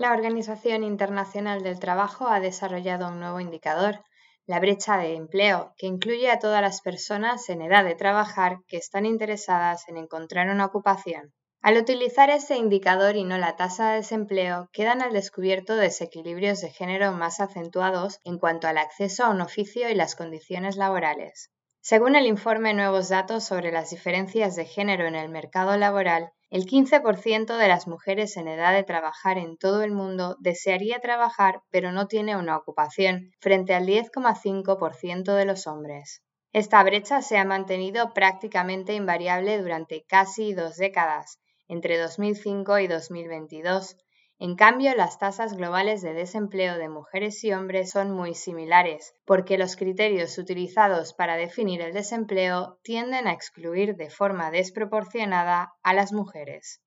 La Organización Internacional del Trabajo ha desarrollado un nuevo indicador, la brecha de empleo, que incluye a todas las personas en edad de trabajar que están interesadas en encontrar una ocupación. Al utilizar ese indicador y no la tasa de desempleo, quedan al descubierto desequilibrios de género más acentuados en cuanto al acceso a un oficio y las condiciones laborales. Según el informe Nuevos datos sobre las diferencias de género en el mercado laboral, el 15% de las mujeres en edad de trabajar en todo el mundo desearía trabajar pero no tiene una ocupación, frente al 10,5% de los hombres. Esta brecha se ha mantenido prácticamente invariable durante casi dos décadas, entre 2005 y 2022, en cambio, las tasas globales de desempleo de mujeres y hombres son muy similares, porque los criterios utilizados para definir el desempleo tienden a excluir de forma desproporcionada a las mujeres.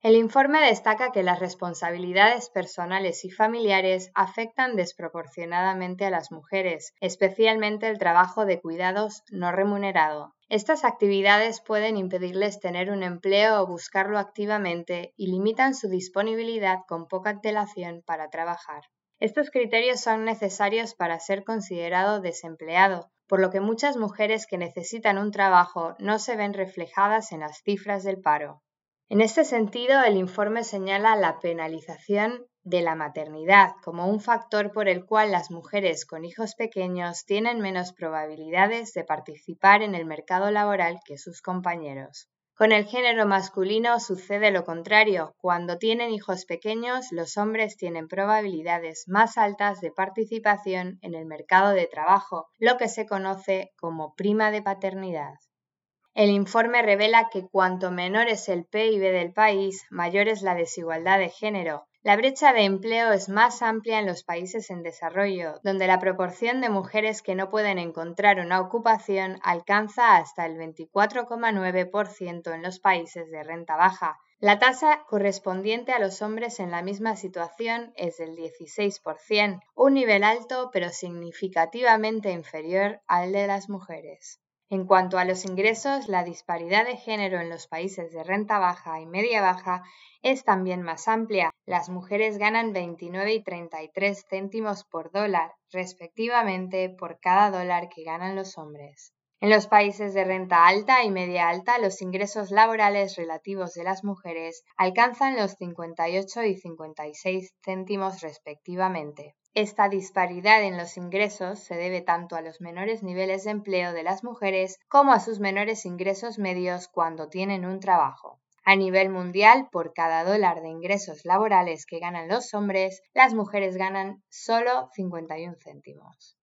El informe destaca que las responsabilidades personales y familiares afectan desproporcionadamente a las mujeres, especialmente el trabajo de cuidados no remunerado. Estas actividades pueden impedirles tener un empleo o buscarlo activamente y limitan su disponibilidad con poca antelación para trabajar. Estos criterios son necesarios para ser considerado desempleado, por lo que muchas mujeres que necesitan un trabajo no se ven reflejadas en las cifras del paro. En este sentido, el informe señala la penalización de la maternidad como un factor por el cual las mujeres con hijos pequeños tienen menos probabilidades de participar en el mercado laboral que sus compañeros. Con el género masculino sucede lo contrario. Cuando tienen hijos pequeños, los hombres tienen probabilidades más altas de participación en el mercado de trabajo, lo que se conoce como prima de paternidad. El informe revela que cuanto menor es el PIB del país, mayor es la desigualdad de género. La brecha de empleo es más amplia en los países en desarrollo, donde la proporción de mujeres que no pueden encontrar una ocupación alcanza hasta el 24,9% en los países de renta baja. La tasa correspondiente a los hombres en la misma situación es del 16%, un nivel alto pero significativamente inferior al de las mujeres. En cuanto a los ingresos, la disparidad de género en los países de renta baja y media baja es también más amplia. Las mujeres ganan 29 y 33 céntimos por dólar, respectivamente, por cada dólar que ganan los hombres. En los países de renta alta y media alta, los ingresos laborales relativos de las mujeres alcanzan los 58 y 56 céntimos respectivamente. Esta disparidad en los ingresos se debe tanto a los menores niveles de empleo de las mujeres como a sus menores ingresos medios cuando tienen un trabajo. A nivel mundial, por cada dólar de ingresos laborales que ganan los hombres, las mujeres ganan solo 51 céntimos.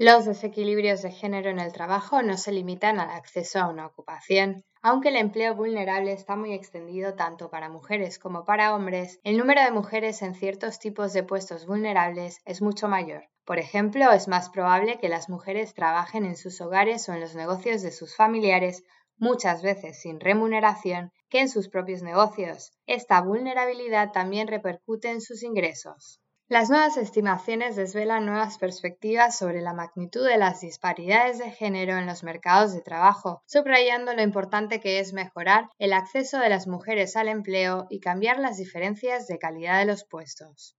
Los desequilibrios de género en el trabajo no se limitan al acceso a una ocupación. Aunque el empleo vulnerable está muy extendido tanto para mujeres como para hombres, el número de mujeres en ciertos tipos de puestos vulnerables es mucho mayor. Por ejemplo, es más probable que las mujeres trabajen en sus hogares o en los negocios de sus familiares, muchas veces sin remuneración, que en sus propios negocios. Esta vulnerabilidad también repercute en sus ingresos. Las nuevas estimaciones desvelan nuevas perspectivas sobre la magnitud de las disparidades de género en los mercados de trabajo, subrayando lo importante que es mejorar el acceso de las mujeres al empleo y cambiar las diferencias de calidad de los puestos.